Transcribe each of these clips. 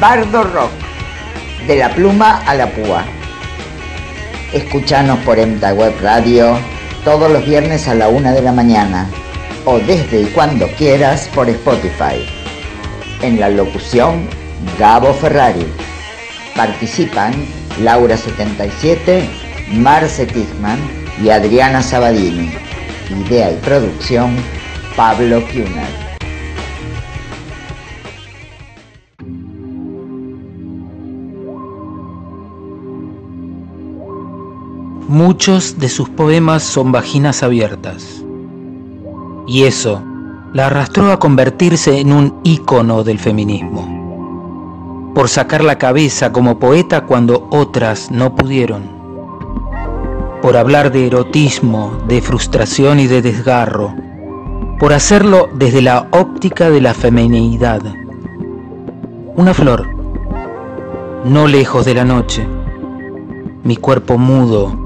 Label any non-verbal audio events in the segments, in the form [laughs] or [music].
Bardo Rock, de la pluma a la púa. Escuchanos por Emta Web Radio todos los viernes a la una de la mañana o desde y cuando quieras por Spotify. En la locución, Gabo Ferrari. Participan Laura 77, Marce Tichman y Adriana Sabadini. Idea y producción, Pablo Kuhner. Muchos de sus poemas son vaginas abiertas. Y eso la arrastró a convertirse en un ícono del feminismo. Por sacar la cabeza como poeta cuando otras no pudieron. Por hablar de erotismo, de frustración y de desgarro. Por hacerlo desde la óptica de la feminidad. Una flor, no lejos de la noche. Mi cuerpo mudo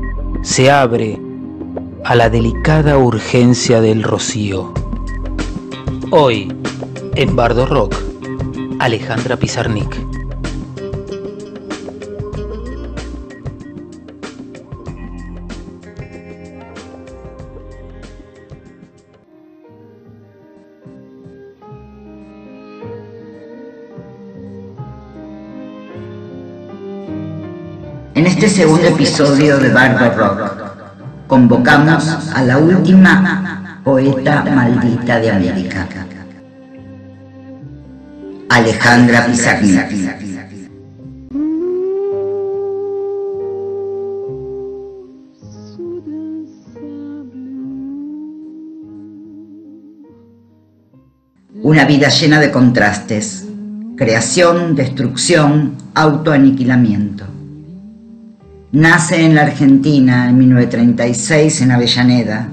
se abre a la delicada urgencia del rocío. Hoy, en Bardo Rock, Alejandra Pizarnik. Segundo episodio de Bardo Rock, convocamos a la última poeta maldita de América, Alejandra Pizarnik. Una vida llena de contrastes, creación, destrucción, autoaniquilamiento. Nace en la Argentina en 1936 en Avellaneda,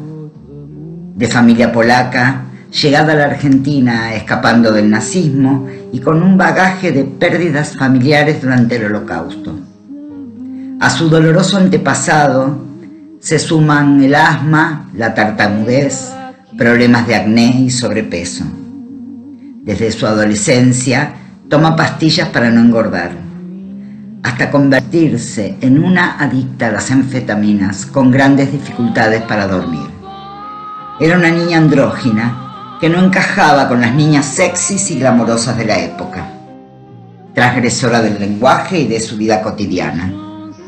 de familia polaca, llegada a la Argentina escapando del nazismo y con un bagaje de pérdidas familiares durante el holocausto. A su doloroso antepasado se suman el asma, la tartamudez, problemas de acné y sobrepeso. Desde su adolescencia toma pastillas para no engordar hasta convertirse en una adicta a las anfetaminas con grandes dificultades para dormir. Era una niña andrógina que no encajaba con las niñas sexys y glamorosas de la época. Transgresora del lenguaje y de su vida cotidiana.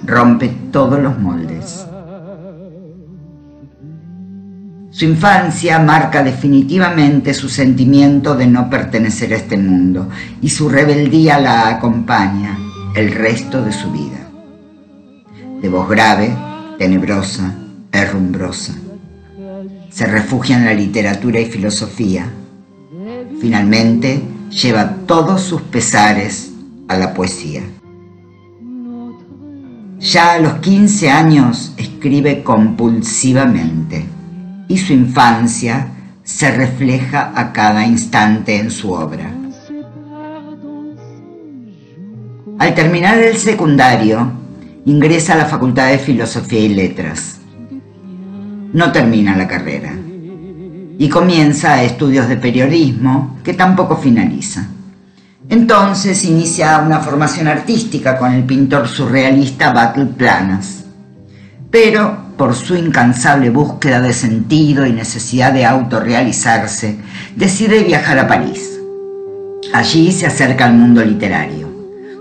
Rompe todos los moldes. Su infancia marca definitivamente su sentimiento de no pertenecer a este mundo y su rebeldía la acompaña el resto de su vida. De voz grave, tenebrosa, herrumbrosa. Se refugia en la literatura y filosofía. Finalmente lleva todos sus pesares a la poesía. Ya a los 15 años escribe compulsivamente y su infancia se refleja a cada instante en su obra. Al terminar el secundario, ingresa a la Facultad de Filosofía y Letras. No termina la carrera y comienza estudios de periodismo que tampoco finaliza. Entonces inicia una formación artística con el pintor surrealista Battle Planas. Pero por su incansable búsqueda de sentido y necesidad de autorrealizarse, decide viajar a París. Allí se acerca al mundo literario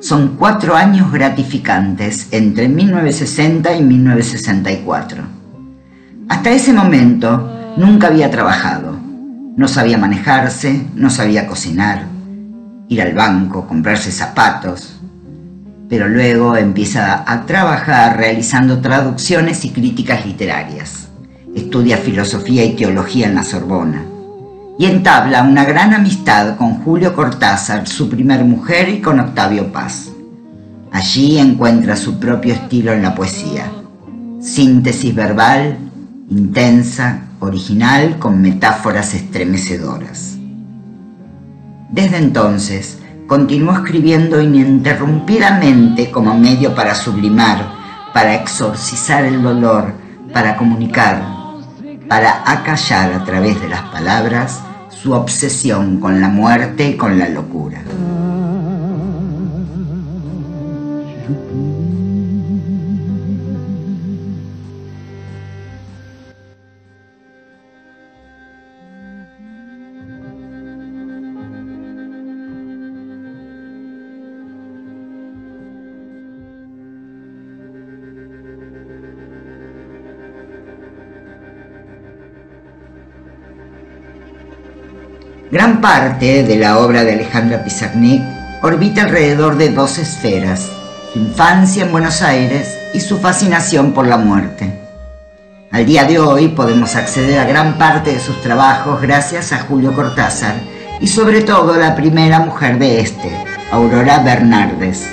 son cuatro años gratificantes entre 1960 y 1964. Hasta ese momento nunca había trabajado, no sabía manejarse, no sabía cocinar, ir al banco, comprarse zapatos, pero luego empieza a trabajar realizando traducciones y críticas literarias. Estudia filosofía y teología en la Sorbona y entabla una gran amistad con Julio Cortázar, su primer mujer, y con Octavio Paz. Allí encuentra su propio estilo en la poesía, síntesis verbal, intensa, original, con metáforas estremecedoras. Desde entonces, continuó escribiendo ininterrumpidamente como medio para sublimar, para exorcizar el dolor, para comunicar, para acallar a través de las palabras su obsesión con la muerte y con la locura. Gran parte de la obra de Alejandra Pizarnik orbita alrededor de dos esferas, su infancia en Buenos Aires y su fascinación por la muerte. Al día de hoy podemos acceder a gran parte de sus trabajos gracias a Julio Cortázar y sobre todo a la primera mujer de este, Aurora Bernardes.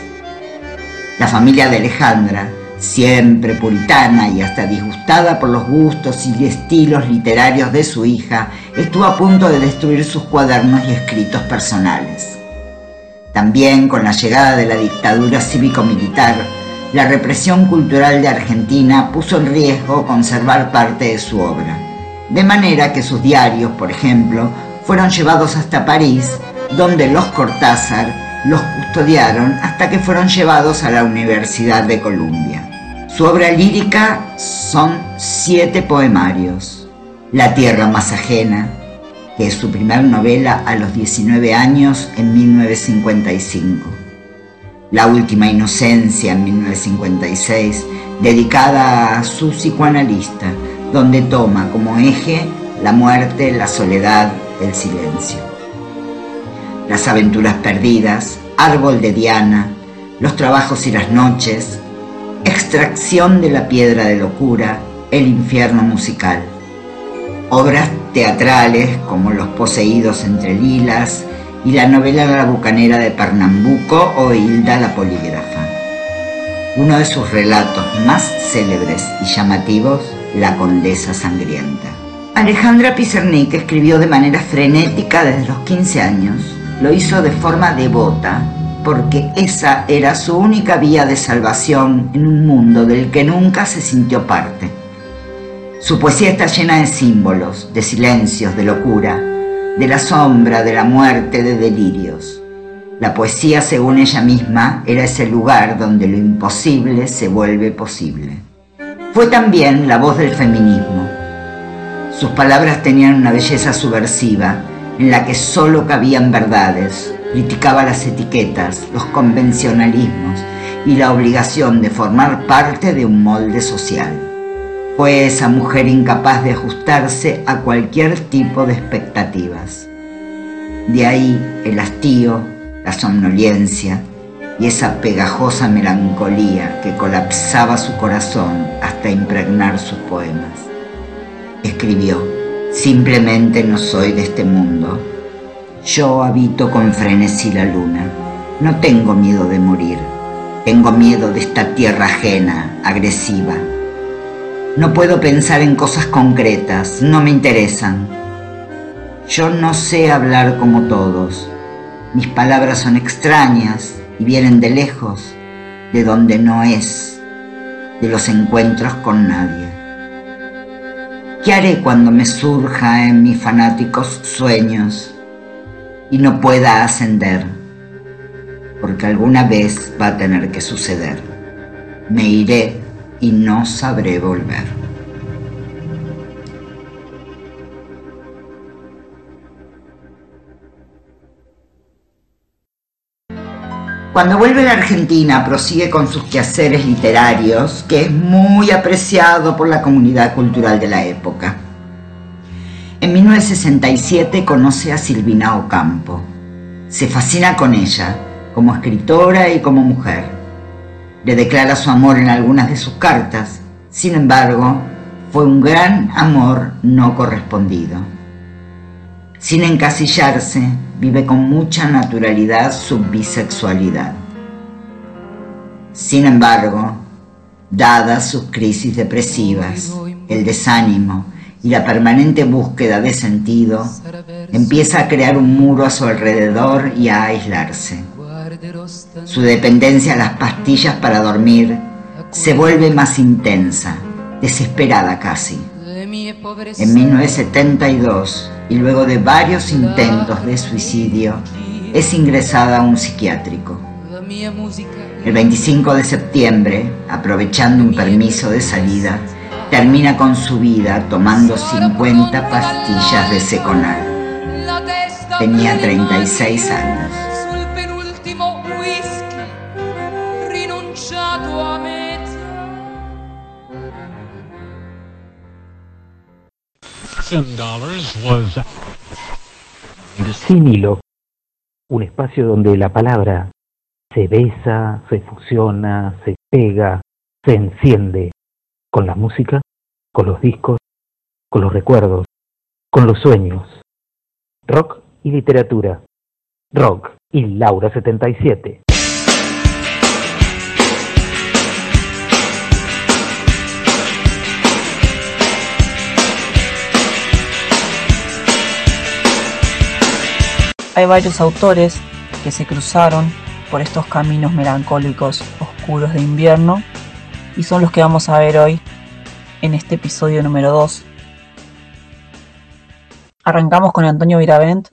La familia de Alejandra, siempre puritana y hasta disgustada por los gustos y estilos literarios de su hija, estuvo a punto de destruir sus cuadernos y escritos personales. También con la llegada de la dictadura cívico-militar, la represión cultural de Argentina puso en riesgo conservar parte de su obra, de manera que sus diarios, por ejemplo, fueron llevados hasta París, donde los Cortázar los custodiaron hasta que fueron llevados a la Universidad de Columbia. Su obra lírica son siete poemarios. La tierra más ajena, que es su primera novela a los 19 años en 1955. La última inocencia en 1956, dedicada a su psicoanalista, donde toma como eje la muerte, la soledad, el silencio. Las aventuras perdidas, Árbol de Diana, Los trabajos y las noches, Extracción de la piedra de locura, El infierno musical. Obras teatrales como Los poseídos entre lilas y la novela La bucanera de Pernambuco o Hilda la polígrafa. Uno de sus relatos más célebres y llamativos, La condesa sangrienta. Alejandra Pizarnik escribió de manera frenética desde los 15 años. Lo hizo de forma devota porque esa era su única vía de salvación en un mundo del que nunca se sintió parte. Su poesía está llena de símbolos, de silencios, de locura, de la sombra, de la muerte, de delirios. La poesía, según ella misma, era ese lugar donde lo imposible se vuelve posible. Fue también la voz del feminismo. Sus palabras tenían una belleza subversiva en la que solo cabían verdades, criticaba las etiquetas, los convencionalismos y la obligación de formar parte de un molde social. Fue esa mujer incapaz de ajustarse a cualquier tipo de expectativas. De ahí el hastío, la somnolencia y esa pegajosa melancolía que colapsaba su corazón hasta impregnar sus poemas. Escribió, simplemente no soy de este mundo, yo habito con frenesí la luna. No tengo miedo de morir. Tengo miedo de esta tierra ajena, agresiva. No puedo pensar en cosas concretas, no me interesan. Yo no sé hablar como todos. Mis palabras son extrañas y vienen de lejos, de donde no es, de los encuentros con nadie. ¿Qué haré cuando me surja en mis fanáticos sueños y no pueda ascender, porque alguna vez va a tener que suceder. Me iré y no sabré volver. Cuando vuelve a la Argentina prosigue con sus quehaceres literarios, que es muy apreciado por la comunidad cultural de la época. En 1967 conoce a Silvina Ocampo. Se fascina con ella, como escritora y como mujer. Le declara su amor en algunas de sus cartas, sin embargo, fue un gran amor no correspondido. Sin encasillarse, vive con mucha naturalidad su bisexualidad. Sin embargo, dadas sus crisis depresivas, el desánimo y la permanente búsqueda de sentido, empieza a crear un muro a su alrededor y a aislarse. Su dependencia a las pastillas para dormir se vuelve más intensa, desesperada casi. En 1972, y luego de varios intentos de suicidio, es ingresada a un psiquiátrico. El 25 de septiembre, aprovechando un permiso de salida, termina con su vida tomando 50 pastillas de Seconal. Tenía 36 años. Un espacio donde la palabra se besa, se fusiona, se pega, se enciende con la música, con los discos, con los recuerdos, con los sueños. Rock y literatura. Rock y Laura 77. Hay varios autores que se cruzaron por estos caminos melancólicos oscuros de invierno y son los que vamos a ver hoy en este episodio número 2. Arrancamos con Antonio Viravent.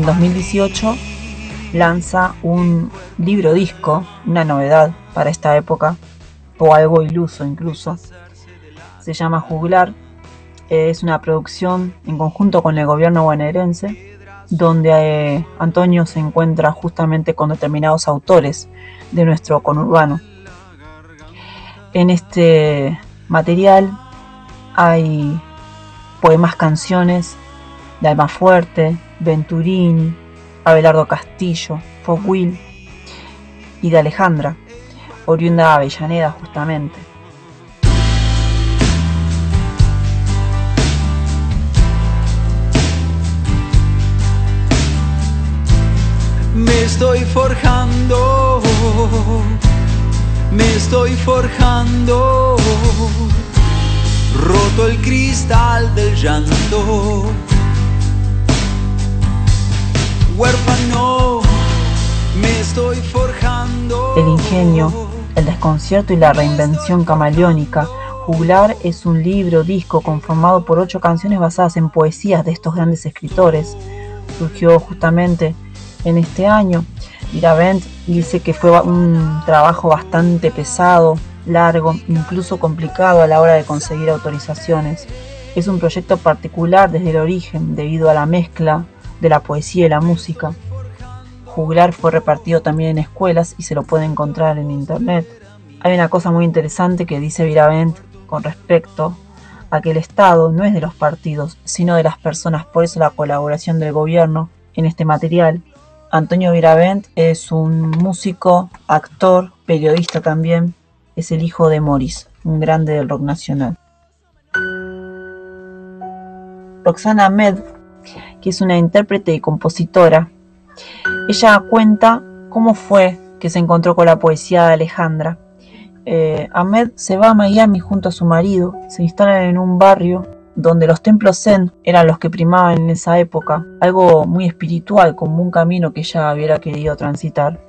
En 2018 lanza un libro disco, una novedad para esta época, o algo iluso incluso. Se llama Juglar. Es una producción en conjunto con el gobierno bonaerense, donde eh, Antonio se encuentra justamente con determinados autores de nuestro conurbano. En este material hay poemas, canciones de Almafuerte, Venturini, Abelardo Castillo, Focuil y de Alejandra, oriunda de Avellaneda justamente. Me estoy forjando, me estoy forjando, roto el cristal del llanto, El ingenio, el desconcierto y la reinvención camaleónica. Juglar es un libro, disco conformado por ocho canciones basadas en poesías de estos grandes escritores. De la poesía y la música. Juglar fue repartido también en escuelas y se lo puede encontrar en internet. Hay una cosa muy interesante que dice Viravent con respecto a que el Estado no es de los partidos, sino de las personas, por eso la colaboración del gobierno en este material. Antonio Viravent es un músico, actor, periodista también, es el hijo de Morris, un grande del rock nacional. Roxana Ahmed, que es una intérprete y compositora, ella cuenta cómo fue que se encontró con la poesía de Alejandra. Eh, Ahmed se va a Miami junto a su marido, se instalan en un barrio donde los templos zen eran los que primaban en esa época, algo muy espiritual, como un camino que ella hubiera querido transitar.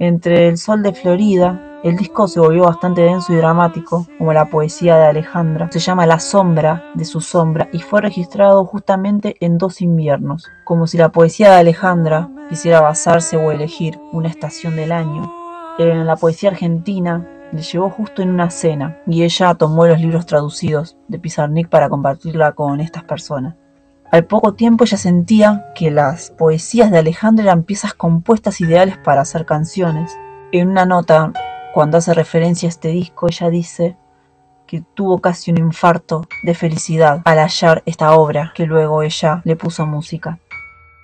Entre el sol de Florida, el disco se volvió bastante denso y dramático, como la poesía de Alejandra. Se llama La sombra de su sombra y fue registrado justamente en dos inviernos, como si la poesía de Alejandra quisiera basarse o elegir una estación del año. En la poesía argentina le llegó justo en una cena y ella tomó los libros traducidos de Pizarnik para compartirla con estas personas. Al poco tiempo ella sentía que las poesías de Alejandra eran piezas compuestas ideales para hacer canciones. En una nota, cuando hace referencia a este disco, ella dice que tuvo casi un infarto de felicidad al hallar esta obra que luego ella le puso música.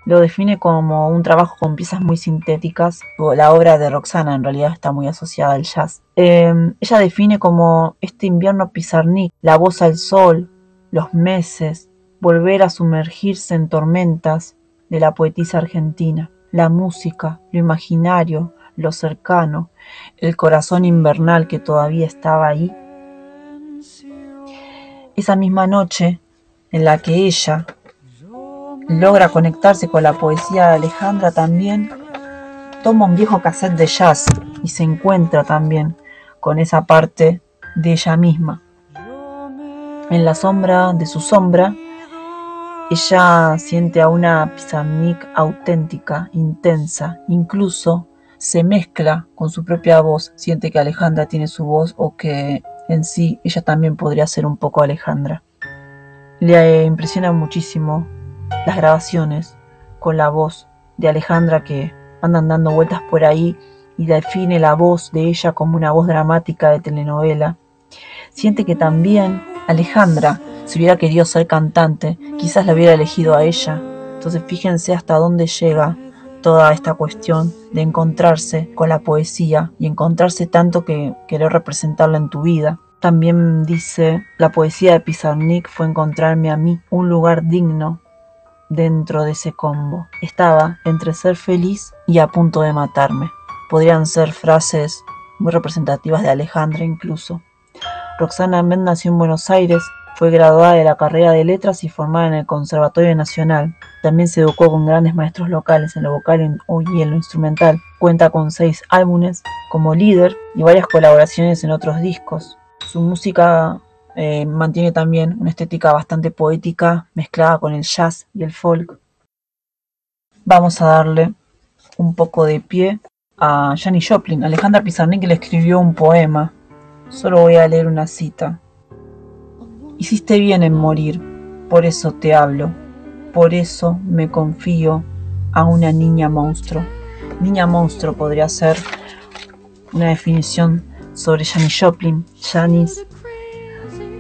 Lo define como un trabajo con piezas muy sintéticas. La obra de Roxana en realidad está muy asociada al jazz. Eh, ella define como este invierno pizarnik, la voz al sol, los meses, volver a sumergirse en tormentas de la poetisa argentina, la música, lo imaginario, lo cercano, el corazón invernal que todavía estaba ahí. Esa misma noche en la que ella logra conectarse con la poesía de Alejandra también, toma un viejo cassette de jazz y se encuentra también con esa parte de ella misma. En la sombra de su sombra, ella siente a una Pizarnik auténtica, intensa, incluso se mezcla con su propia voz, siente que Alejandra tiene su voz o que en sí ella también podría ser un poco Alejandra. Le impresiona muchísimo las grabaciones con la voz de Alejandra que andan dando vueltas por ahí y define la voz de ella como una voz dramática de telenovela. Siente que también Alejandra, si hubiera querido ser cantante, quizás la hubiera elegido a ella. Entonces fíjense hasta dónde llega toda esta cuestión de encontrarse con la poesía y encontrarse tanto que querer representarla en tu vida. También dice, la poesía de Pizarnik fue encontrarme a mí un lugar digno dentro de ese combo. Estaba entre ser feliz y a punto de matarme. Podrían ser frases muy representativas de Alejandra incluso. Roxana Med nació en Buenos Aires, fue graduada de la carrera de letras y formada en el Conservatorio Nacional. También se educó con grandes maestros locales en lo vocal y en lo instrumental. Cuenta con seis álbumes como líder y varias colaboraciones en otros discos. Su música eh, mantiene también una estética bastante poética mezclada con el jazz y el folk. Vamos a darle un poco de pie a Janis Joplin. Alejandra Pizarnik le escribió un poema Solo voy a leer una cita. Hiciste bien en morir, por eso te hablo, por eso me confío a una niña monstruo. Niña monstruo podría ser una definición sobre Janis Joplin. Janis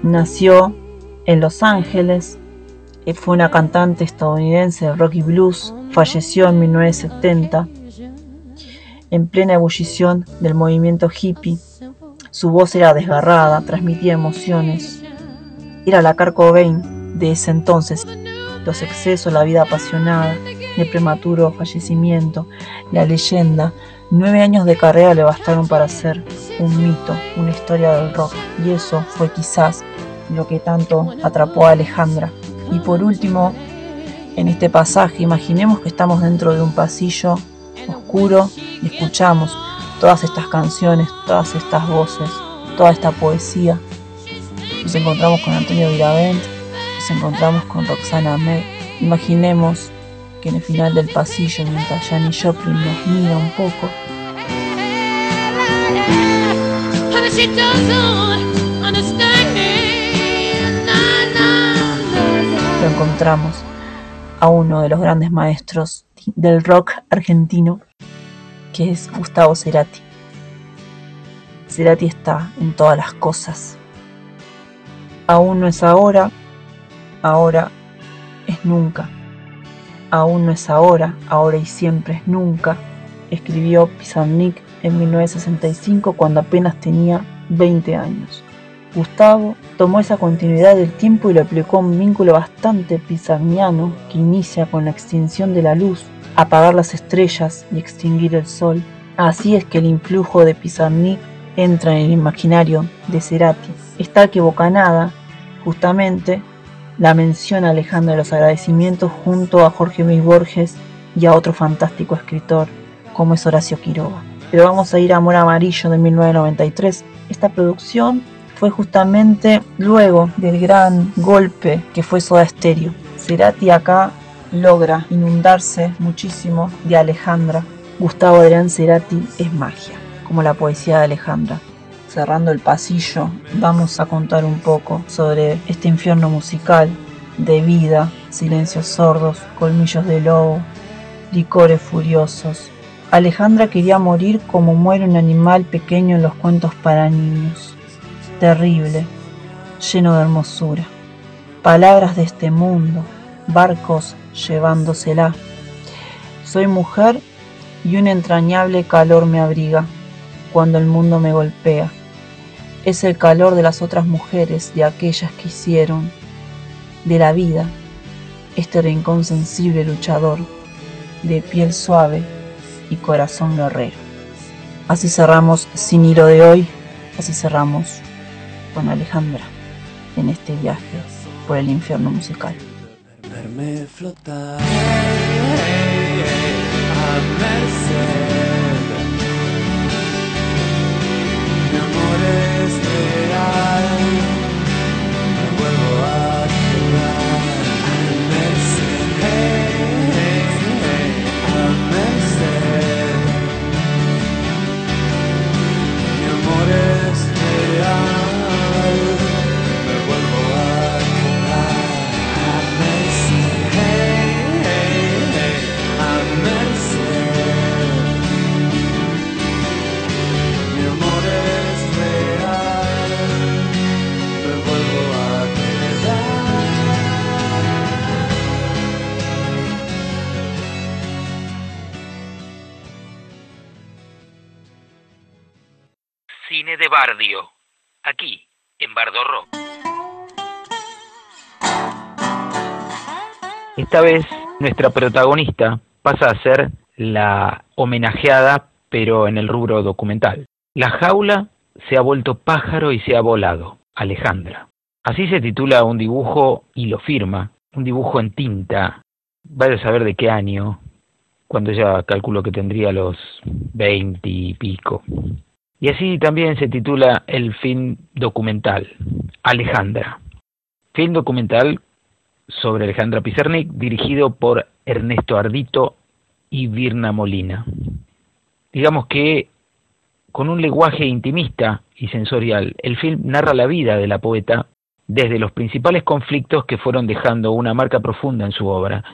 nació en Los Ángeles, eh, fue una cantante estadounidense de rock y blues, falleció en 1970 en plena ebullición del movimiento hippie su voz era desgarrada, transmitía emociones. Era la Kurt de ese entonces. Los excesos, la vida apasionada, el prematuro fallecimiento, la leyenda. Nueve años de carrera le bastaron para ser un mito, una historia del rock. Y eso fue quizás lo que tanto atrapó a Alejandra. Y por último, en este pasaje, imaginemos que estamos dentro de un pasillo oscuro y escuchamos todas estas canciones, todas estas voces, toda esta poesía. Nos encontramos con Antonio Viravent, nos encontramos con Roxana Med. Imaginemos que en el final del pasillo, mientras Janis Joplin nos mira un poco, lo encontramos a uno de los grandes maestros del rock argentino que es Gustavo Cerati. Cerati está en todas las cosas. Aún no es ahora, ahora es nunca. Aún no es ahora, ahora y siempre es nunca, escribió Pizarnik en 1965 cuando apenas tenía 20 años. Gustavo tomó esa continuidad del tiempo y lo aplicó un vínculo bastante pizarniano que inicia con la extinción de la luz apagar las estrellas y extinguir el sol. Así es que el influjo de Pizarnik entra en el imaginario de Cerati. Está que Bocanada, justamente, la menciona Alejandra de los agradecimientos junto a Jorge Luis Borges y a otro fantástico escritor como es Horacio Quiroga. Pero vamos a ir a Amor Amarillo de 1993. Esta producción fue justamente luego del gran golpe que fue Soda Stereo. Cerati acá logra inundarse muchísimo de Alejandra. Gustavo Adrián Cerati es magia, como la poesía de Alejandra. Cerrando el pasillo, vamos a contar un poco sobre este infierno musical de vida, silencios sordos, colmillos de lobo, licores furiosos. Alejandra quería morir como muere un animal pequeño en los cuentos para niños. Terrible, lleno de hermosura. Palabras de este mundo, barcos llevándosela. Soy mujer y un entrañable calor me abriga cuando el mundo me golpea. Es el calor de las otras mujeres, de aquellas que hicieron de la vida este rincón sensible luchador, de piel suave y corazón guerrero. Así cerramos Sin Hilo de hoy, así cerramos con Alejandra en este viaje por el infierno musical. Verme flotar Esta vez nuestra protagonista pasa a ser la homenajeada, pero en el rubro documental. La jaula se ha vuelto pájaro y se ha volado, Alejandra. Así se titula un dibujo y lo firma, un dibujo en tinta, vaya a saber de qué año, cuando ya calculo que tendría los veinte y pico. Y así también se titula el film documental, Alejandra. Film documental sobre Alejandra Pizarnik, dirigido por Ernesto Ardito y Virna Molina. Digamos que con un lenguaje intimista y sensorial, el film narra la vida de la poeta desde los principales conflictos que fueron dejando una marca profunda en su obra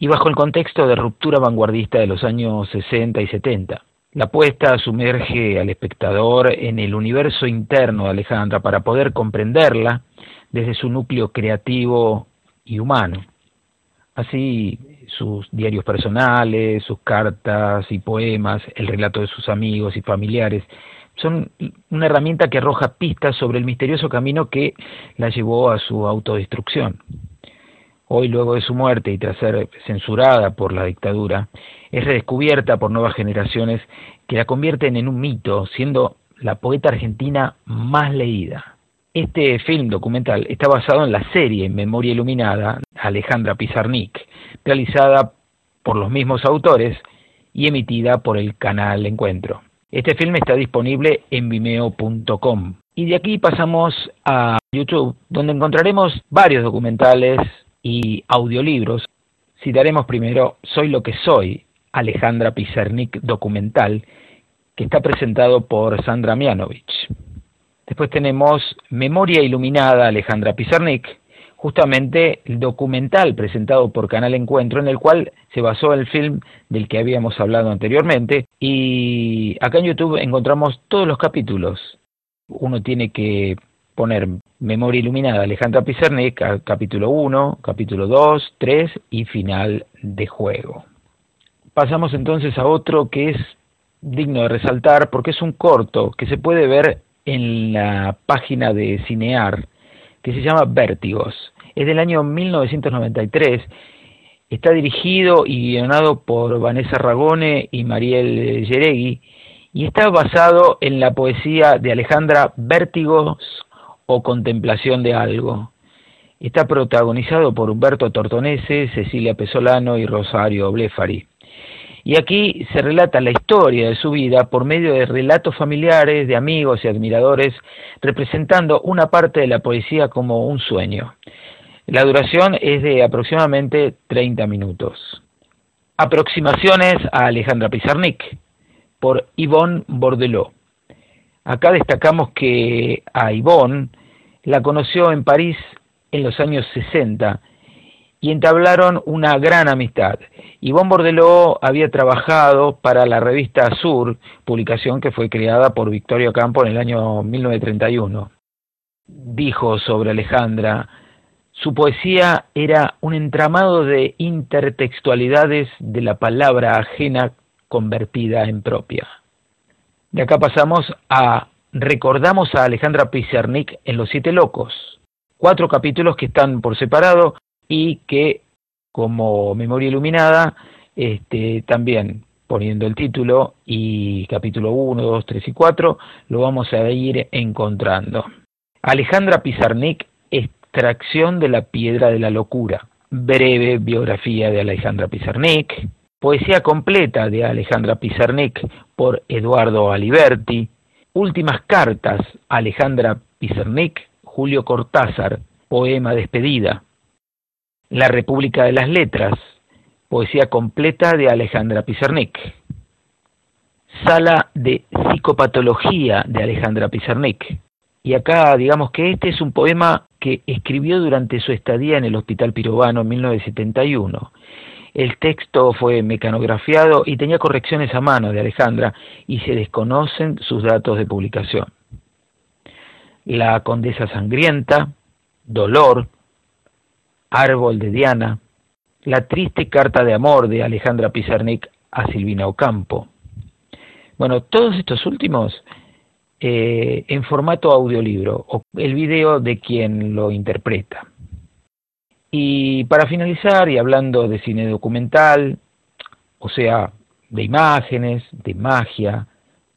y bajo el contexto de ruptura vanguardista de los años 60 y 70. La apuesta sumerge al espectador en el universo interno de Alejandra para poder comprenderla desde su núcleo creativo y humano. Así, sus diarios personales, sus cartas y poemas, el relato de sus amigos y familiares, son una herramienta que arroja pistas sobre el misterioso camino que la llevó a su autodestrucción. Hoy, luego de su muerte y tras ser censurada por la dictadura, es redescubierta por nuevas generaciones que la convierten en un mito, siendo la poeta argentina más leída. Este film documental está basado en la serie Memoria Iluminada Alejandra Pizarnik, realizada por los mismos autores y emitida por el canal Encuentro. Este film está disponible en vimeo.com. Y de aquí pasamos a YouTube, donde encontraremos varios documentales y audiolibros. Citaremos primero Soy lo que soy, Alejandra Pizarnik documental, que está presentado por Sandra Mianovich. Después tenemos Memoria Iluminada Alejandra Pizarnik, justamente el documental presentado por Canal Encuentro, en el cual se basó el film del que habíamos hablado anteriormente. Y acá en YouTube encontramos todos los capítulos. Uno tiene que poner Memoria Iluminada Alejandra Pizarnik, capítulo 1, capítulo 2, 3 y final de juego. Pasamos entonces a otro que es digno de resaltar porque es un corto que se puede ver en la página de Cinear que se llama Vértigos. Es del año 1993. Está dirigido y guionado por Vanessa Ragone y Mariel Yeregui y está basado en la poesía de Alejandra Vértigos o Contemplación de algo. Está protagonizado por Humberto Tortonese, Cecilia Pesolano y Rosario Blefari. Y aquí se relata la historia de su vida por medio de relatos familiares, de amigos y admiradores, representando una parte de la poesía como un sueño. La duración es de aproximadamente 30 minutos. Aproximaciones a Alejandra Pizarnik por Yvonne Bordelot. Acá destacamos que a Yvonne la conoció en París en los años 60 y entablaron una gran amistad. Yvonne Bordelot había trabajado para la revista Sur, publicación que fue creada por Victorio Campo en el año 1931. Dijo sobre Alejandra, su poesía era un entramado de intertextualidades de la palabra ajena convertida en propia. De acá pasamos a Recordamos a Alejandra Pizarnik en Los Siete Locos, cuatro capítulos que están por separado y que como memoria iluminada este, también poniendo el título y capítulo 1, 2, 3 y 4 lo vamos a ir encontrando. Alejandra Pizarnik, Extracción de la Piedra de la Locura. Breve biografía de Alejandra Pizarnik. Poesía completa de Alejandra Pizarnik por Eduardo Aliberti. Últimas cartas, Alejandra Pizarnik, Julio Cortázar, poema despedida. La República de las Letras, poesía completa de Alejandra Pizarnik. Sala de psicopatología de Alejandra Pizarnik. Y acá digamos que este es un poema que escribió durante su estadía en el Hospital Pirobano en 1971. El texto fue mecanografiado y tenía correcciones a mano de Alejandra y se desconocen sus datos de publicación. La Condesa Sangrienta, Dolor, Árbol de Diana, La triste carta de amor de Alejandra Pizarnik a Silvina Ocampo. Bueno, todos estos últimos eh, en formato audiolibro, o el video de quien lo interpreta. Y para finalizar, y hablando de cine documental, o sea, de imágenes, de magia,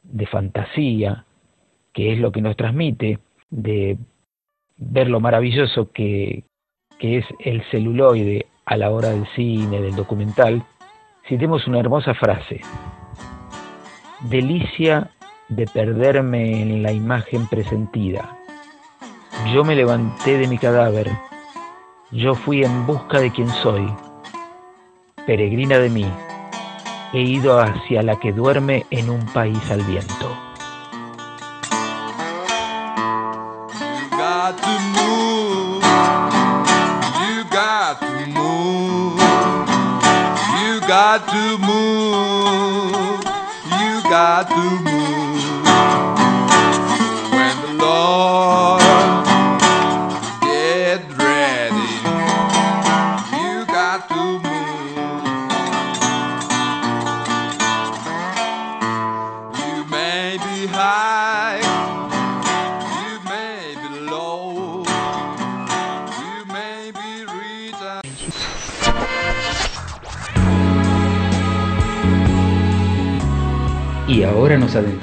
de fantasía, que es lo que nos transmite, de ver lo maravilloso que, que es el celuloide a la hora del cine, del documental, citemos una hermosa frase. Delicia de perderme en la imagen presentida. Yo me levanté de mi cadáver, yo fui en busca de quien soy, peregrina de mí, he ido hacia la que duerme en un país al viento. You got to.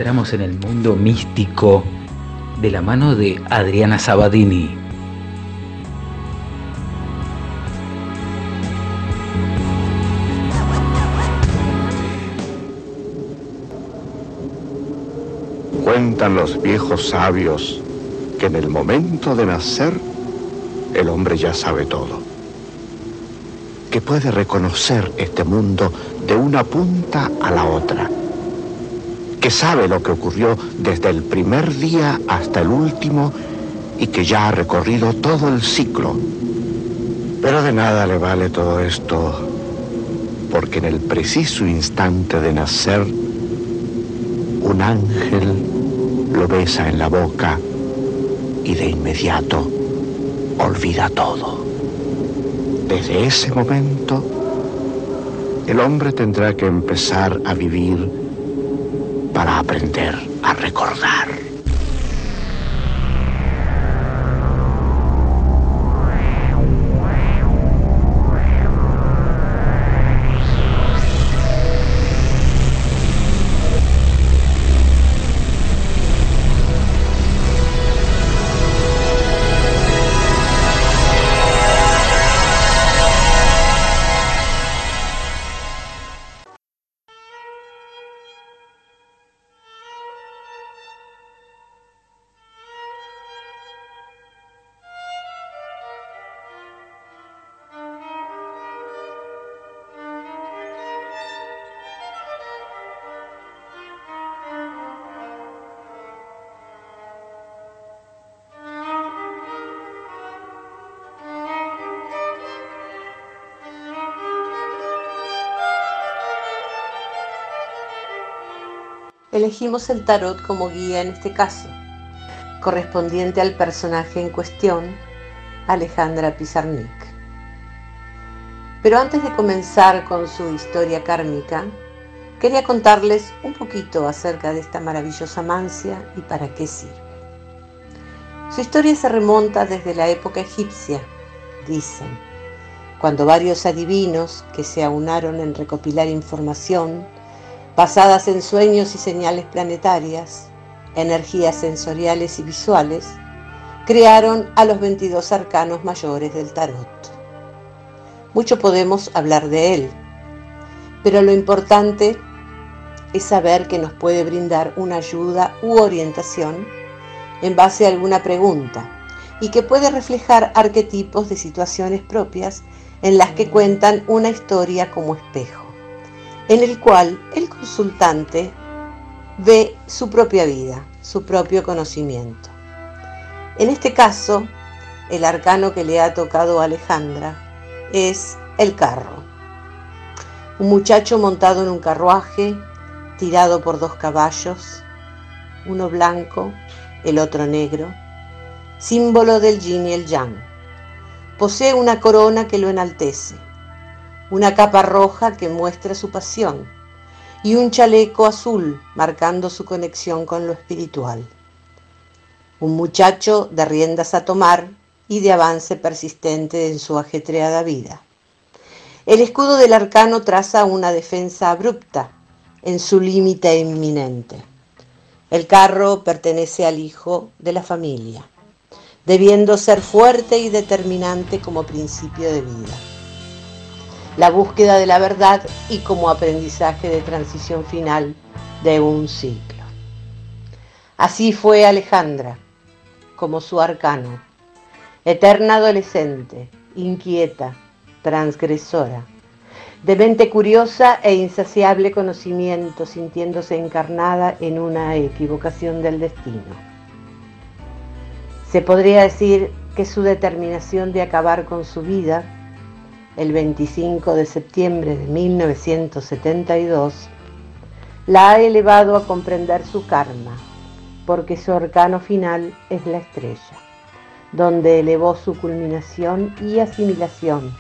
En el mundo místico de la mano de Adriana Sabadini. Cuentan los viejos sabios que en el momento de nacer el hombre ya sabe todo. Que puede reconocer este mundo de una punta a la otra. Sabe lo que ocurrió desde el primer día hasta el último y que ya ha recorrido todo el ciclo. Pero de nada le vale todo esto porque en el preciso instante de nacer un ángel lo besa en la boca y de inmediato olvida todo. Desde ese momento, el hombre tendrá que empezar a vivir para aprender a recordar. Elegimos el tarot como guía en este caso, correspondiente al personaje en cuestión, Alejandra Pizarnik. Pero antes de comenzar con su historia kármica, quería contarles un poquito acerca de esta maravillosa mancia y para qué sirve. Su historia se remonta desde la época egipcia, dicen, cuando varios adivinos que se aunaron en recopilar información basadas en sueños y señales planetarias, energías sensoriales y visuales, crearon a los 22 arcanos mayores del tarot. Mucho podemos hablar de él, pero lo importante es saber que nos puede brindar una ayuda u orientación en base a alguna pregunta y que puede reflejar arquetipos de situaciones propias en las que cuentan una historia como espejo, en el cual el consultante ve su propia vida, su propio conocimiento. En este caso, el arcano que le ha tocado a Alejandra es el carro. Un muchacho montado en un carruaje, tirado por dos caballos, uno blanco, el otro negro, símbolo del yin y el yang. Posee una corona que lo enaltece, una capa roja que muestra su pasión y un chaleco azul marcando su conexión con lo espiritual. Un muchacho de riendas a tomar y de avance persistente en su ajetreada vida. El escudo del arcano traza una defensa abrupta en su límite inminente. El carro pertenece al hijo de la familia, debiendo ser fuerte y determinante como principio de vida. La búsqueda de la verdad y como aprendizaje de transición final de un ciclo. Así fue Alejandra, como su arcano, eterna adolescente, inquieta, transgresora, de mente curiosa e insaciable conocimiento, sintiéndose encarnada en una equivocación del destino. Se podría decir que su determinación de acabar con su vida, el 25 de septiembre de 1972, la ha elevado a comprender su karma, porque su arcano final es la estrella, donde elevó su culminación y asimilación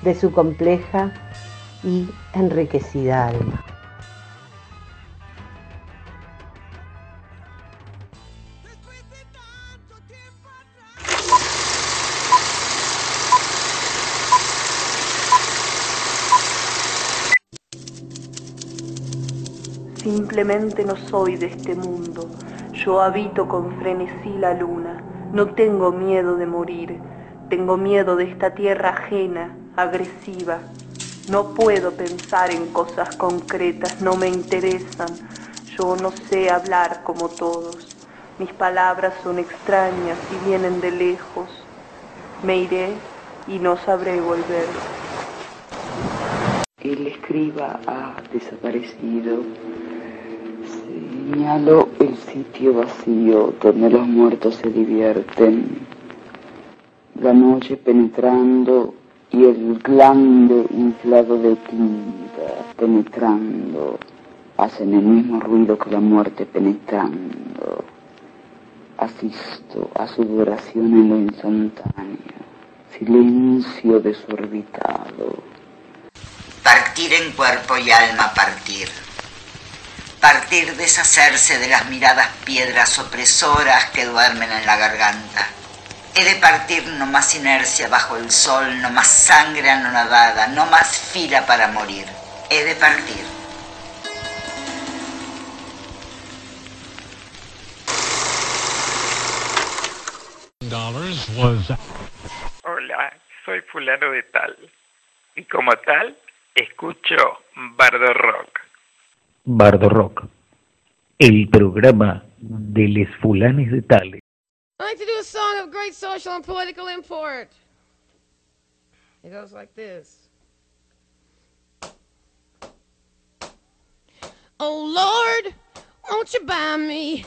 de su compleja y enriquecida alma. Simplemente no soy de este mundo. Yo habito con frenesí la luna. No tengo miedo de morir. Tengo miedo de esta tierra ajena, agresiva. No puedo pensar en cosas concretas, no me interesan. Yo no sé hablar como todos. Mis palabras son extrañas y vienen de lejos. Me iré y no sabré volver. El escriba ha desaparecido. Señalo el sitio vacío donde los muertos se divierten. La noche penetrando y el glande inflado de tinta penetrando hacen el mismo ruido que la muerte penetrando. Asisto a su duración en lo instantáneo, silencio desorbitado. Partir en cuerpo y alma partir. Partir deshacerse de las miradas piedras opresoras que duermen en la garganta He de partir no más inercia bajo el sol, no más sangre anonadada, no más fila para morir. He de partir. Hola, soy fulano de tal. Y como tal, escucho Bardo Rock. Bardo Rock, el programa de les fulanes de tales. I like to do a song of great social and political import. It goes like this. Oh Lord, won't you buy me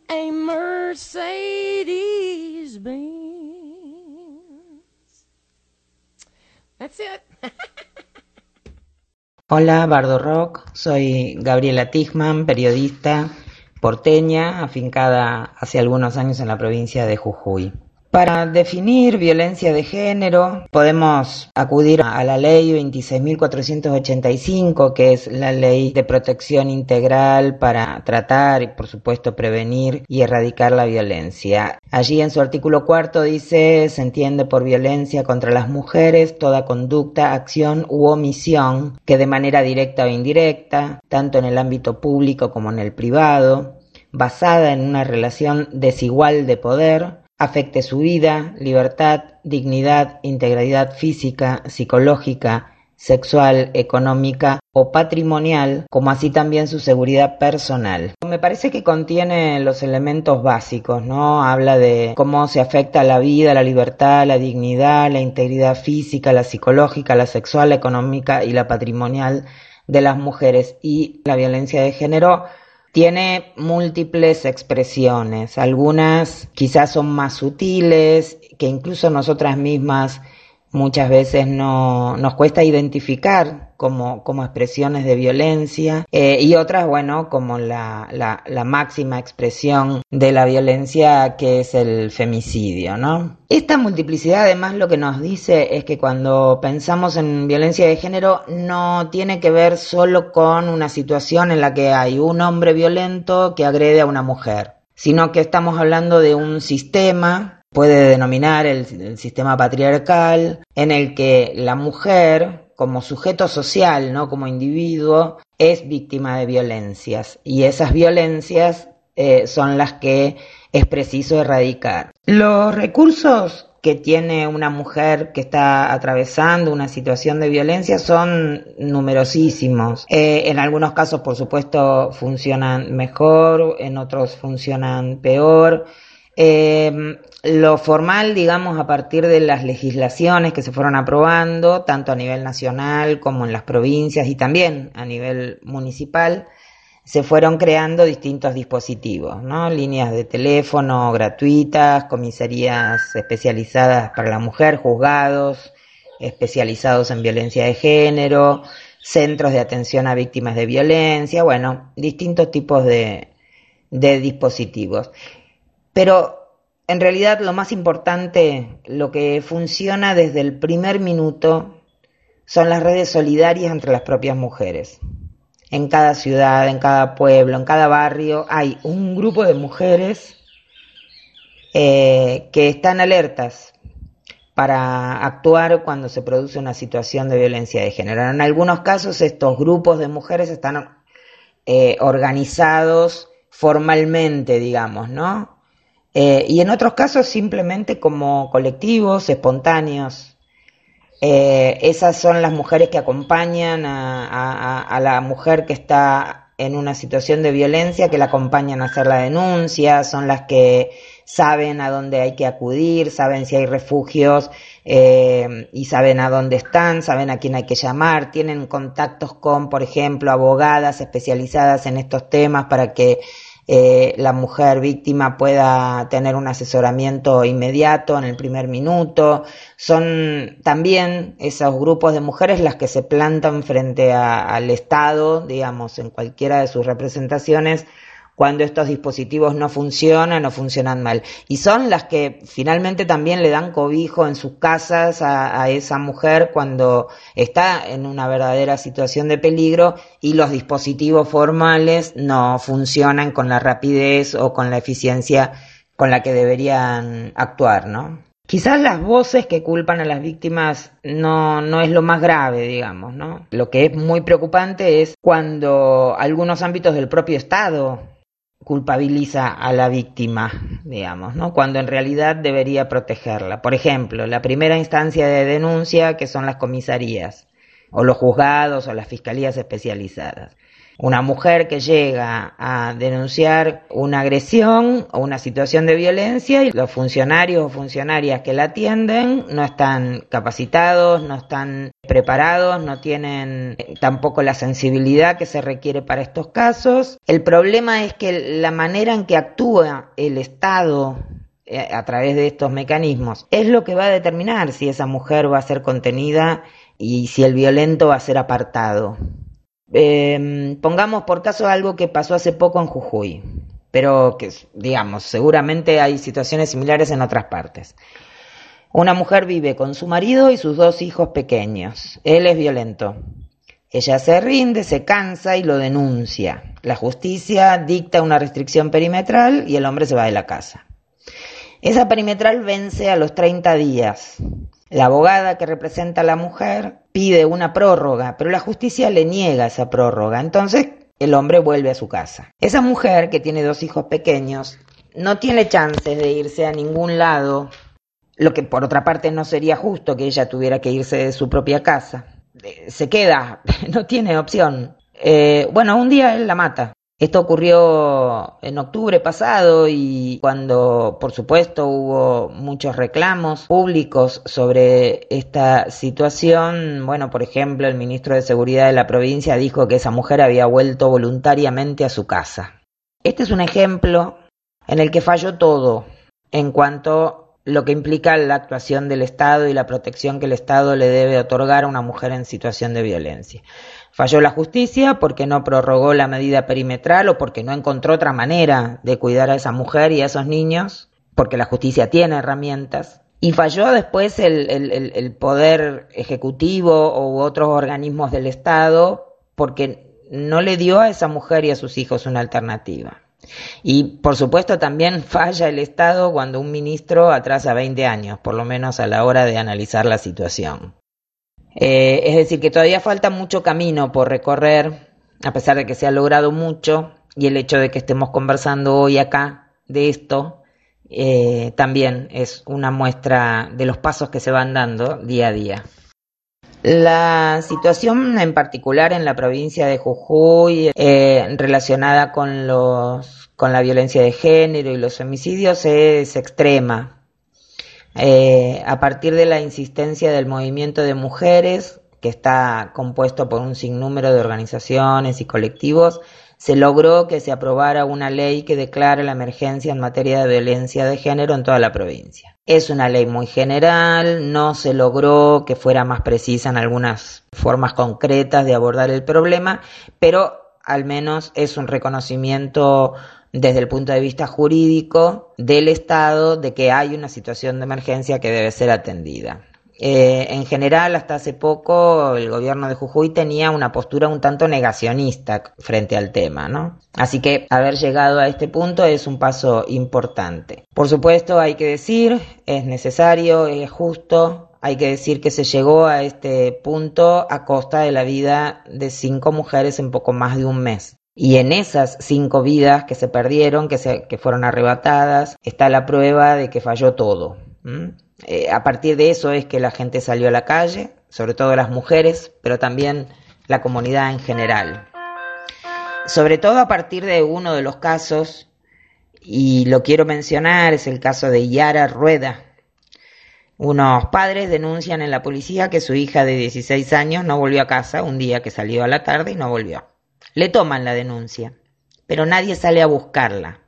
[laughs] Hola, Bardo Rock. Soy Gabriela Tigman, periodista porteña, afincada hace algunos años en la provincia de Jujuy. Para definir violencia de género podemos acudir a la ley 26.485, que es la ley de protección integral para tratar y por supuesto prevenir y erradicar la violencia. Allí en su artículo cuarto dice se entiende por violencia contra las mujeres toda conducta, acción u omisión que de manera directa o indirecta, tanto en el ámbito público como en el privado, basada en una relación desigual de poder, afecte su vida, libertad, dignidad, integridad física, psicológica, sexual, económica o patrimonial, como así también su seguridad personal. Me parece que contiene los elementos básicos, ¿no? Habla de cómo se afecta la vida, la libertad, la dignidad, la integridad física, la psicológica, la sexual, la económica y la patrimonial de las mujeres y la violencia de género tiene múltiples expresiones, algunas quizás son más sutiles, que incluso nosotras mismas muchas veces no, nos cuesta identificar como, como expresiones de violencia eh, y otras, bueno, como la, la, la, máxima expresión de la violencia que es el femicidio, ¿no? Esta multiplicidad además lo que nos dice es que cuando pensamos en violencia de género no tiene que ver solo con una situación en la que hay un hombre violento que agrede a una mujer, sino que estamos hablando de un sistema puede denominar el, sistema patriarcal, en el que la mujer, como sujeto social, no como individuo, es víctima de violencias y esas violencias eh, son las que es preciso erradicar. Los recursos que tiene una mujer que está atravesando una situación de violencia son numerosísimos. Eh, en algunos casos, por supuesto, funcionan mejor, en otros funcionan peor. Eh, lo formal, digamos, a partir de las legislaciones que se fueron aprobando, tanto a nivel nacional como en las provincias y también a nivel municipal, se fueron creando distintos dispositivos, ¿no? Líneas de teléfono gratuitas, comisarías especializadas para la mujer, juzgados especializados en violencia de género, centros de atención a víctimas de violencia, bueno, distintos tipos de, de dispositivos. Pero en realidad lo más importante, lo que funciona desde el primer minuto, son las redes solidarias entre las propias mujeres. En cada ciudad, en cada pueblo, en cada barrio hay un grupo de mujeres eh, que están alertas para actuar cuando se produce una situación de violencia de género. En algunos casos estos grupos de mujeres están eh, organizados formalmente, digamos, ¿no? Eh, y en otros casos simplemente como colectivos espontáneos. Eh, esas son las mujeres que acompañan a, a, a, la mujer que está en una situación de violencia, que la acompañan a hacer la denuncia, son las que saben a dónde hay que acudir, saben si hay refugios eh, y saben a dónde están, saben a quién hay que llamar, tienen contactos con, por ejemplo, abogadas especializadas en estos temas para que eh, la mujer víctima pueda tener un asesoramiento inmediato en el primer minuto. Son también esos grupos de mujeres las que se plantan frente a, al Estado, digamos, en cualquiera de sus representaciones, cuando estos dispositivos no funcionan o funcionan mal. Y son las que finalmente también le dan cobijo en sus casas a, a, esa mujer cuando está en una verdadera situación de peligro y los dispositivos formales no funcionan con la rapidez o con la eficiencia con la que deberían actuar, ¿no? Quizás las voces que culpan a las víctimas no, no es lo más grave, digamos, ¿no? Lo que es muy preocupante es cuando algunos ámbitos del propio Estado culpabiliza a la víctima, digamos, ¿no? Cuando en realidad debería protegerla. Por ejemplo, la primera instancia de denuncia, que son las comisarías, o los juzgados, o las fiscalías especializadas una mujer que llega a denunciar una agresión o una situación de violencia y los funcionarios o funcionarias que la atienden no están capacitados, no están preparados, no tienen tampoco la sensibilidad que se requiere para estos casos. El problema es que la manera en que actúa el Estado eh, a través de estos mecanismos es lo que va a determinar si esa mujer va a ser contenida y si el violento va a ser apartado. Eh, pongamos por caso algo que pasó hace poco en Jujuy, pero que, digamos, seguramente hay situaciones similares en otras partes. Una mujer vive con su marido y sus dos hijos pequeños. Él es violento. Ella se rinde, se cansa y lo denuncia. La justicia dicta una restricción perimetral y el hombre se va de la casa. Esa perimetral vence a los 30 días. La abogada que representa a la mujer pide una prórroga, pero la justicia le niega esa prórroga. Entonces el hombre vuelve a su casa. Esa mujer, que tiene dos hijos pequeños, no tiene chances de irse a ningún lado, lo que por otra parte no sería justo que ella tuviera que irse de su propia casa. Se queda, [laughs] no tiene opción. Eh, bueno, un día él la mata. Esto ocurrió en octubre pasado y cuando, por supuesto, hubo muchos reclamos públicos sobre esta situación, bueno, por ejemplo, el ministro de Seguridad de la provincia dijo que esa mujer había vuelto voluntariamente a su casa. Este es un ejemplo en el que falló todo en cuanto a lo que implica la actuación del Estado y la protección que el Estado le debe otorgar a una mujer en situación de violencia. Falló la justicia porque no prorrogó la medida perimetral o porque no encontró otra manera de cuidar a esa mujer y a esos niños, porque la justicia tiene herramientas. Y falló después el, el, poder ejecutivo u otros organismos del Estado porque no le dio a esa mujer y a sus hijos una alternativa. Y por supuesto también [laughs] falla el Estado cuando un ministro atrasa 20 años, por lo menos a la hora de analizar la situación. Eh, es decir, que todavía falta mucho camino por recorrer, a pesar de que se ha logrado mucho, y el hecho de que estemos conversando hoy acá de esto eh, también es una muestra de los pasos que se van dando día a día. La situación en particular en la provincia de Jujuy eh, relacionada con, los, con la violencia de género y los homicidios es extrema. Eh, a partir de la insistencia del movimiento de mujeres, que está compuesto por un sinnúmero de organizaciones y colectivos, se logró que se aprobara una ley que declara la emergencia en materia de violencia de género en toda la provincia. Es una ley muy general, no se logró que fuera más precisa en algunas formas concretas de abordar el problema, pero al menos es un reconocimiento desde el punto de vista jurídico del Estado de que hay una situación de emergencia que debe ser atendida. Eh, en general, hasta hace poco, el gobierno de Jujuy tenía una postura un tanto negacionista frente al tema, ¿no? Así que haber llegado a este punto es un paso importante. Por supuesto, hay que decir, es necesario, es justo, hay que decir que se llegó a este punto a costa de la vida de cinco mujeres en poco más de un mes. Y en esas cinco vidas que se perdieron, que, se, fueron arrebatadas, está la prueba de que falló todo. Eh, a partir de eso es que la gente salió a la calle, sobre todo las mujeres, pero también la comunidad en general. Sobre todo a partir de uno de los casos, y lo quiero mencionar, es el caso de Yara Rueda. Unos padres denuncian en la policía que su hija de 16 años no volvió a casa un día que salió a la tarde y no volvió. Le toman la denuncia, pero nadie sale a buscarla.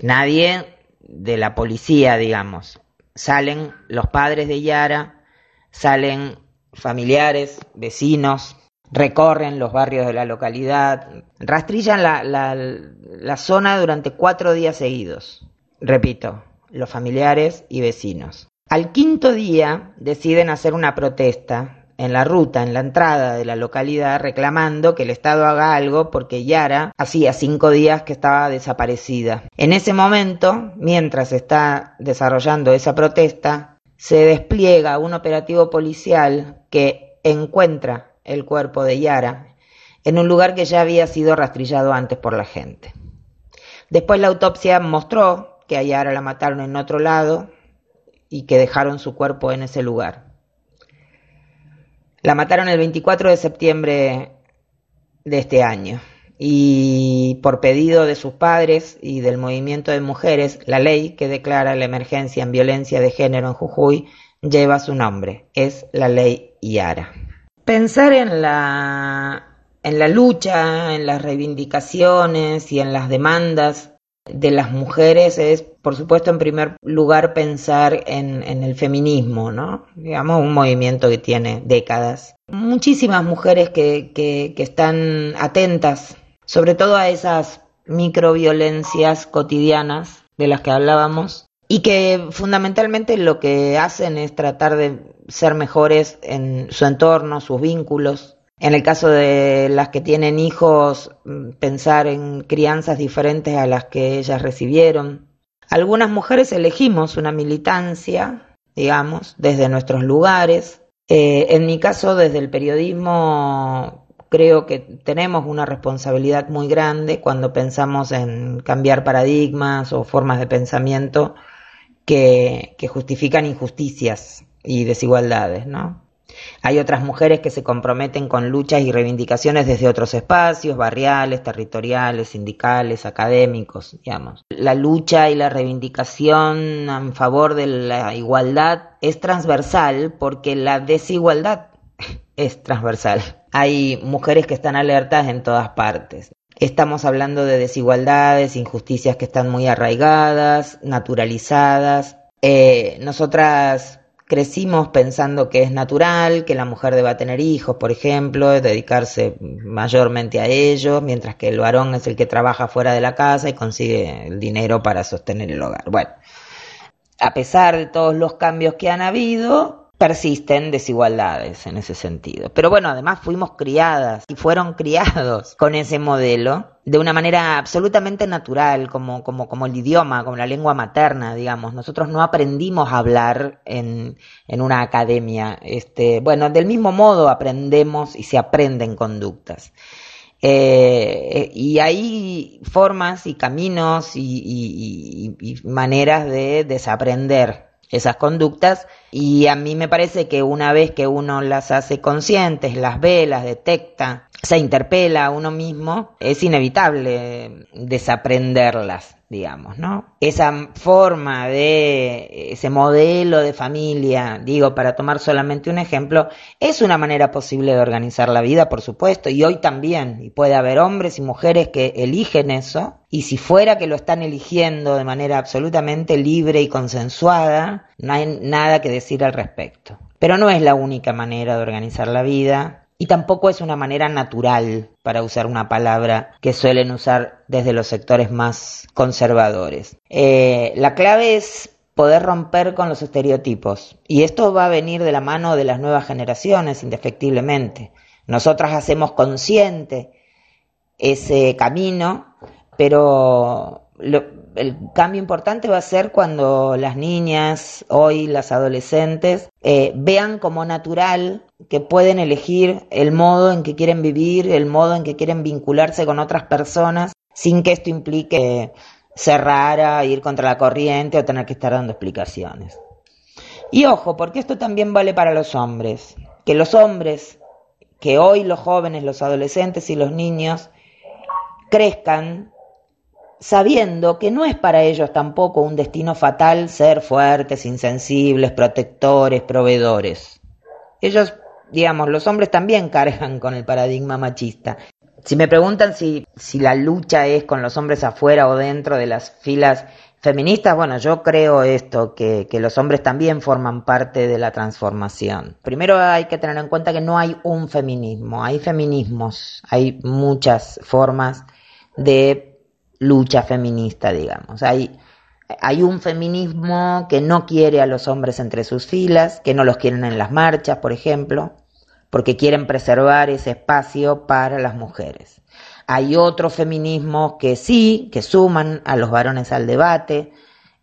Nadie de la policía, digamos. Salen los padres de Yara, salen familiares, vecinos, recorren los barrios de la localidad, rastrillan la, la, zona durante cuatro días seguidos. Repito, los familiares y vecinos. Al quinto día deciden hacer una protesta en la ruta, en la entrada de la localidad, reclamando que el Estado haga algo porque Yara hacía cinco días que estaba desaparecida. En ese momento, mientras está desarrollando esa protesta, se despliega un operativo policial que encuentra el cuerpo de Yara en un lugar que ya había sido rastrillado antes por la gente. Después la autopsia mostró que a Yara la mataron en otro lado y que dejaron su cuerpo en ese lugar. La mataron el 24 de septiembre de este año y por pedido de sus padres y del movimiento de mujeres, la ley que declara la emergencia en violencia de género en Jujuy lleva su nombre, es la ley Yara. Pensar en la en la lucha, en las reivindicaciones y en las demandas de las mujeres es, por supuesto, en primer lugar pensar en, el feminismo, ¿no? Digamos, un movimiento que tiene décadas. Muchísimas mujeres que, que, que están atentas, sobre todo a esas microviolencias cotidianas de las que hablábamos, y que fundamentalmente lo que hacen es tratar de ser mejores en su entorno, sus vínculos, en el caso de las que tienen hijos, mm, pensar en crianzas diferentes a las que ellas recibieron. Algunas mujeres elegimos una militancia, digamos, desde nuestros lugares. Eh, en mi caso, desde el periodismo, creo que tenemos una responsabilidad muy grande cuando pensamos en cambiar paradigmas o formas de pensamiento que, que justifican injusticias y desigualdades, ¿no? Hay otras mujeres que se comprometen con luchas y reivindicaciones desde otros espacios, barriales, territoriales, sindicales, académicos, digamos. La lucha y la reivindicación en favor de la igualdad es transversal porque la desigualdad [laughs] es transversal. Hay mujeres que están alertas en todas partes. Estamos hablando de desigualdades, injusticias que están muy arraigadas, naturalizadas. Eh, nosotras crecimos pensando que es natural que la mujer deba tener hijos, por ejemplo, dedicarse mayormente a ellos, mientras que el varón es el que trabaja fuera de la casa y consigue el dinero para sostener el hogar. Bueno, a pesar de todos los cambios que han habido, persisten desigualdades en ese sentido. Pero bueno, además fuimos criadas y fueron criados [laughs] con ese modelo de una manera absolutamente natural, como, como, como el idioma, como la lengua materna, digamos. Nosotros no aprendimos a hablar en, en una academia. Este, bueno, del mismo modo aprendemos y se aprenden conductas. Eh, y hay formas y caminos y maneras de desaprender esas conductas. Y a mí me parece que una vez que uno las hace conscientes, las ve, las detecta, se interpela a uno mismo, es inevitable desaprenderlas digamos, ¿no? Esa forma de, ese modelo de familia, digo, para tomar solamente un ejemplo, es una manera posible de organizar la vida, por supuesto, y hoy también, y puede haber hombres y mujeres que eligen eso, y si fuera que lo están eligiendo de manera absolutamente libre y consensuada, no hay nada que decir al respecto. Pero no es la única manera de organizar la vida, y tampoco es una manera natural, para usar una palabra que suelen usar desde los sectores más conservadores. Eh, la clave es poder romper con los estereotipos y esto va a venir de la mano de las nuevas generaciones, indefectiblemente. Nosotras hacemos consciente ese camino, pero el cambio importante va a ser cuando las niñas, hoy las adolescentes, eh, vean como natural que pueden elegir el modo en que quieren vivir, el modo en que quieren vincularse con otras personas, sin que esto implique cerrar, ir contra la corriente o tener que estar dando explicaciones. Y ojo, porque esto también vale para los hombres, que los hombres, que hoy los jóvenes, los adolescentes y los niños crezcan sabiendo que no es para ellos tampoco un destino fatal ser fuertes, insensibles, protectores, proveedores. Ellos, digamos, los hombres también cargan con el paradigma machista. Si me preguntan si, si la lucha es con los hombres afuera o dentro de las filas feministas, bueno, yo creo esto, que, que, los hombres también forman parte de la transformación. Primero hay que tener en cuenta que no hay un feminismo, hay feminismos, hay muchas formas de lucha feminista, digamos. Hay, hay un feminismo que no quiere a los hombres entre sus filas, que no los quieren en las marchas, por ejemplo. Porque quieren preservar ese espacio para las mujeres. Hay otros feminismos que sí, que suman a los varones al debate,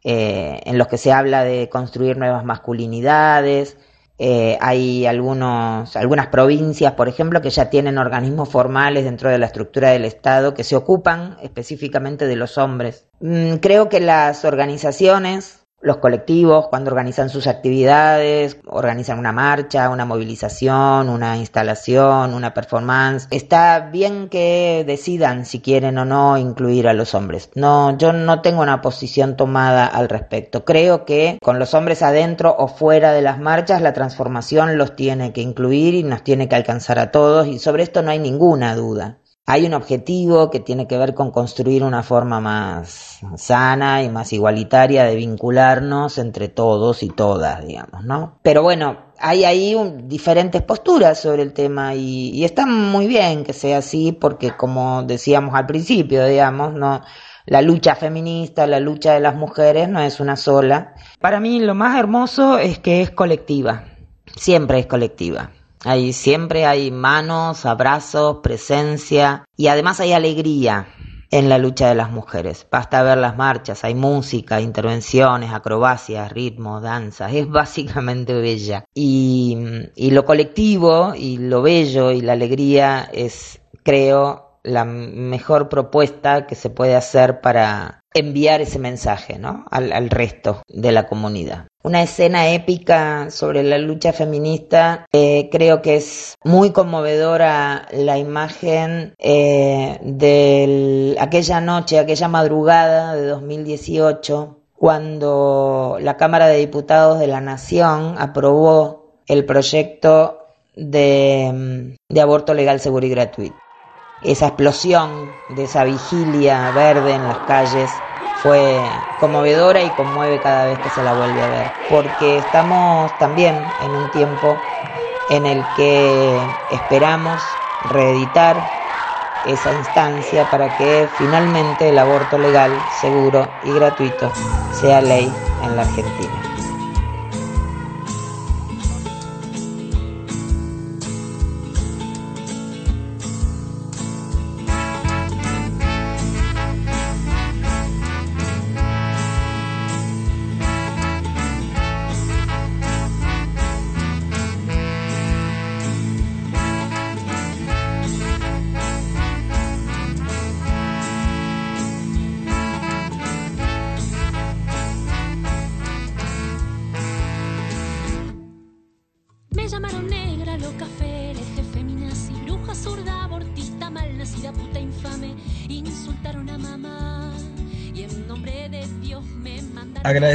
eh, en los que se habla de construir nuevas masculinidades. Eh, hay algunos, algunas provincias, por ejemplo, que ya tienen organismos formales dentro de la estructura del Estado que se ocupan específicamente de los hombres. Mm, creo que las organizaciones los colectivos, cuando organizan sus actividades, organizan una marcha, una movilización, una instalación, una performance, está bien que decidan si quieren o no incluir a los hombres. No, yo no tengo una posición tomada al respecto. Creo que con los hombres adentro o fuera de las marchas, la transformación los tiene que incluir y nos tiene que alcanzar a todos y sobre esto no hay ninguna duda. Hay un objetivo que tiene que ver con construir una forma más sana y más igualitaria de vincularnos entre todos y todas, digamos, ¿no? Pero bueno, hay ahí diferentes posturas sobre el tema y, y, está muy bien que sea así porque como decíamos al principio, digamos, no la lucha feminista, la lucha de las mujeres no es una sola. Para mí lo más hermoso es que es colectiva, siempre es colectiva. Ahí siempre hay manos, abrazos, presencia y además hay alegría en la lucha de las mujeres. Basta ver las marchas, hay música, intervenciones, acrobacias, ritmo, danza, [laughs] es básicamente bella. Y, lo colectivo y lo bello y la alegría es, creo, la mejor propuesta que se puede hacer para enviar ese mensaje ¿no? al resto de la comunidad. Una escena épica sobre la lucha feminista, eh, creo que es muy conmovedora la imagen eh, de aquella noche, aquella madrugada de 2018, cuando la Cámara de Diputados de la Nación aprobó el proyecto de, de aborto legal, seguro y gratuito. Esa explosión de esa vigilia verde en las calles fue conmovedora y conmueve cada vez que se la vuelve a ver, porque estamos también en un tiempo en el que esperamos reeditar esa instancia para que finalmente el aborto legal, seguro y gratuito sea ley en la Argentina.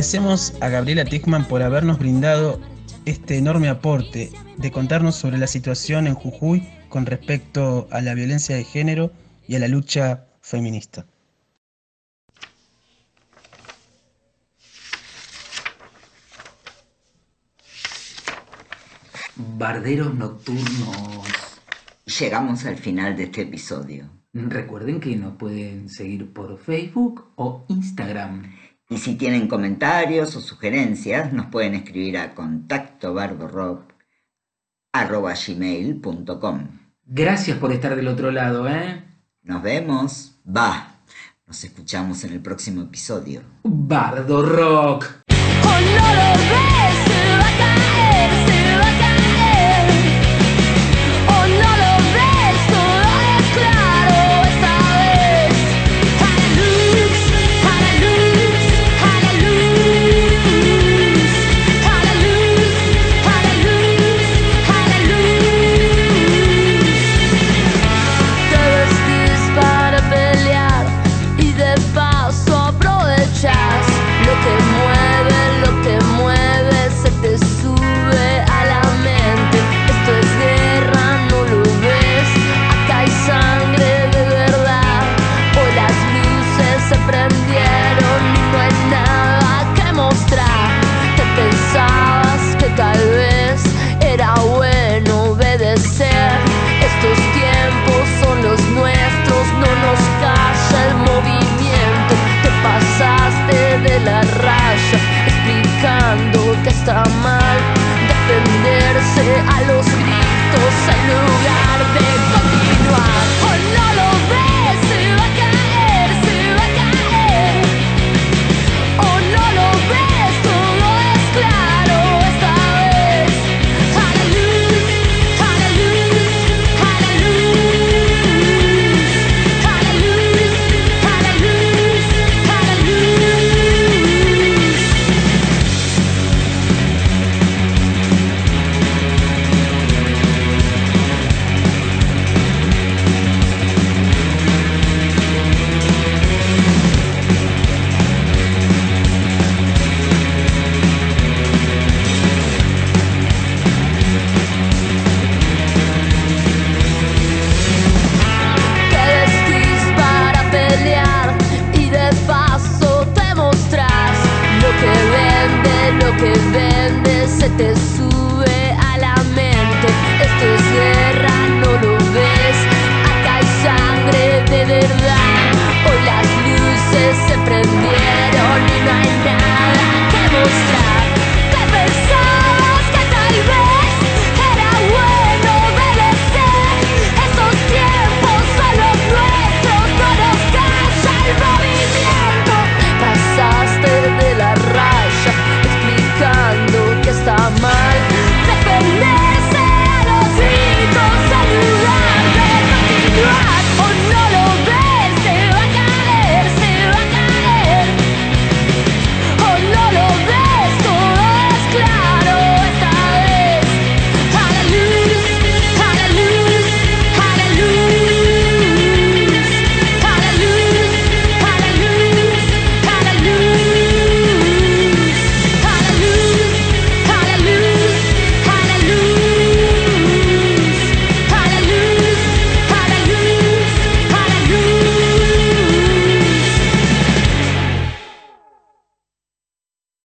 Agradecemos a Gabriela Tickman por habernos brindado este enorme aporte de contarnos sobre la situación en Jujuy con respecto a la violencia de género y a la lucha feminista. Barderos nocturnos. Llegamos al final de este episodio. Recuerden que nos pueden seguir por Facebook o Instagram. Y si tienen comentarios o sugerencias, nos pueden escribir a contactobardorock.gmail.com Gracias por estar del otro lado, ¿eh? Nos vemos. Va. Nos escuchamos en el próximo episodio. Bardo Rock. Oh, no